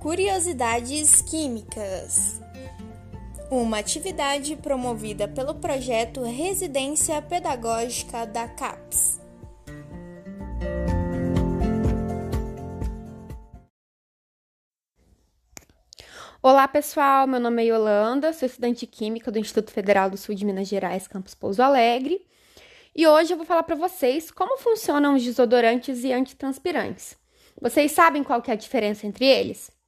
Curiosidades Químicas uma atividade promovida pelo projeto Residência Pedagógica da CAPES. Olá pessoal, meu nome é Yolanda, sou estudante de Química do Instituto Federal do Sul de Minas Gerais, campus Pouso Alegre, e hoje eu vou falar para vocês como funcionam os desodorantes e antitranspirantes. Vocês sabem qual é a diferença entre eles?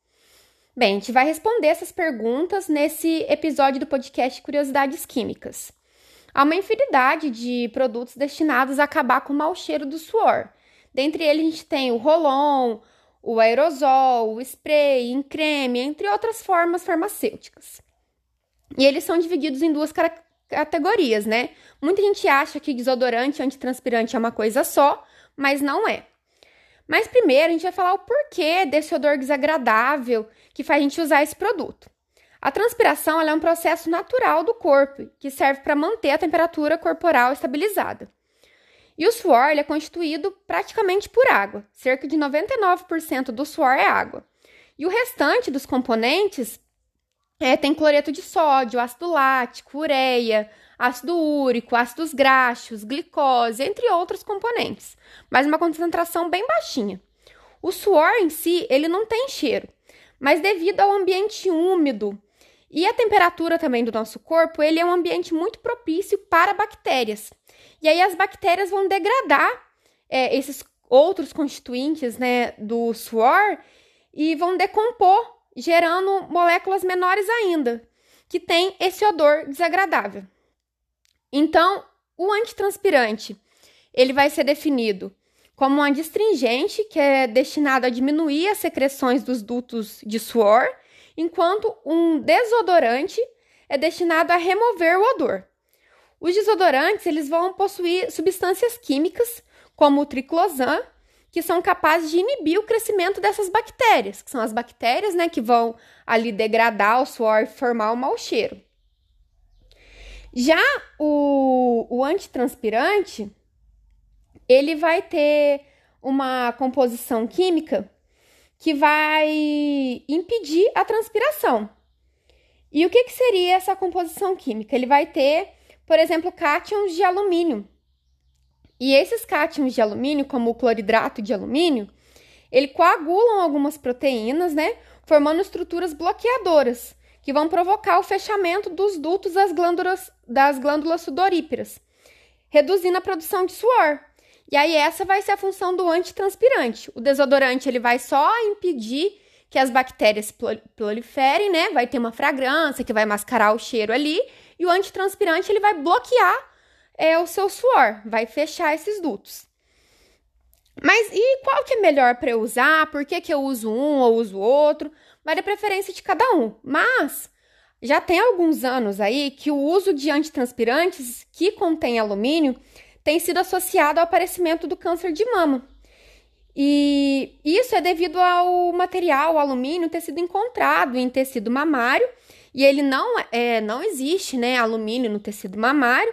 Bem, a gente vai responder essas perguntas nesse episódio do podcast Curiosidades Químicas. Há uma infinidade de produtos destinados a acabar com o mau cheiro do suor. Dentre eles, a gente tem o rolon, o aerosol, o spray, em creme, entre outras formas farmacêuticas. E eles são divididos em duas categorias, né? Muita gente acha que desodorante e antitranspirante é uma coisa só, mas não é. Mas primeiro a gente vai falar o porquê desse odor desagradável que faz a gente usar esse produto. A transpiração é um processo natural do corpo que serve para manter a temperatura corporal estabilizada. E o suor é constituído praticamente por água, cerca de 99% do suor é água. E o restante dos componentes é, tem cloreto de sódio, ácido lático, ureia, ácido úrico, ácidos graxos, glicose, entre outros componentes, mas uma concentração bem baixinha. O suor em si, ele não tem cheiro, mas devido ao ambiente úmido e a temperatura também do nosso corpo, ele é um ambiente muito propício para bactérias. E aí as bactérias vão degradar é, esses outros constituintes né, do suor e vão decompor, gerando moléculas menores ainda, que tem esse odor desagradável. Então, o antitranspirante, ele vai ser definido como um adstringente, que é destinado a diminuir as secreções dos dutos de suor, enquanto um desodorante é destinado a remover o odor. Os desodorantes, eles vão possuir substâncias químicas, como o triclosan, que são capazes de inibir o crescimento dessas bactérias, que são as bactérias, né, que vão ali degradar o suor e formar o mau cheiro. Já o, o antitranspirante, ele vai ter uma composição química que vai impedir a transpiração. E o que, que seria essa composição química? Ele vai ter, por exemplo, cátions de alumínio. E esses cátions de alumínio, como o cloridrato de alumínio, ele coagulam algumas proteínas, né, formando estruturas bloqueadoras que vão provocar o fechamento dos dutos das glândulas, das glândulas reduzindo a produção de suor. E aí essa vai ser a função do antitranspirante. O desodorante ele vai só impedir que as bactérias proliferem, né? Vai ter uma fragrância que vai mascarar o cheiro ali, e o antitranspirante ele vai bloquear é, o seu suor, vai fechar esses dutos. Mas e qual que é melhor para eu usar? Por que, que eu uso um ou uso outro? vai da preferência de cada um. Mas já tem alguns anos aí que o uso de antitranspirantes que contém alumínio tem sido associado ao aparecimento do câncer de mama. E isso é devido ao material, o alumínio, ter sido encontrado em tecido mamário, e ele não, é, não existe né, alumínio no tecido mamário,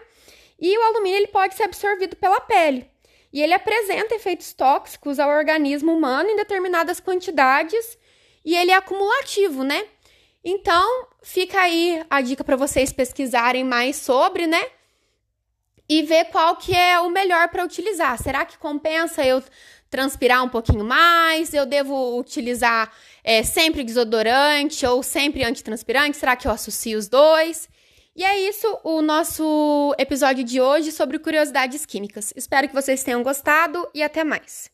e o alumínio ele pode ser absorvido pela pele. E ele apresenta efeitos tóxicos ao organismo humano em determinadas quantidades e ele é acumulativo, né? Então, fica aí a dica para vocês pesquisarem mais sobre, né? E ver qual que é o melhor para utilizar. Será que compensa eu transpirar um pouquinho mais? Eu devo utilizar é, sempre desodorante ou sempre antitranspirante? Será que eu associo os dois? E é isso o nosso episódio de hoje sobre curiosidades químicas. Espero que vocês tenham gostado e até mais.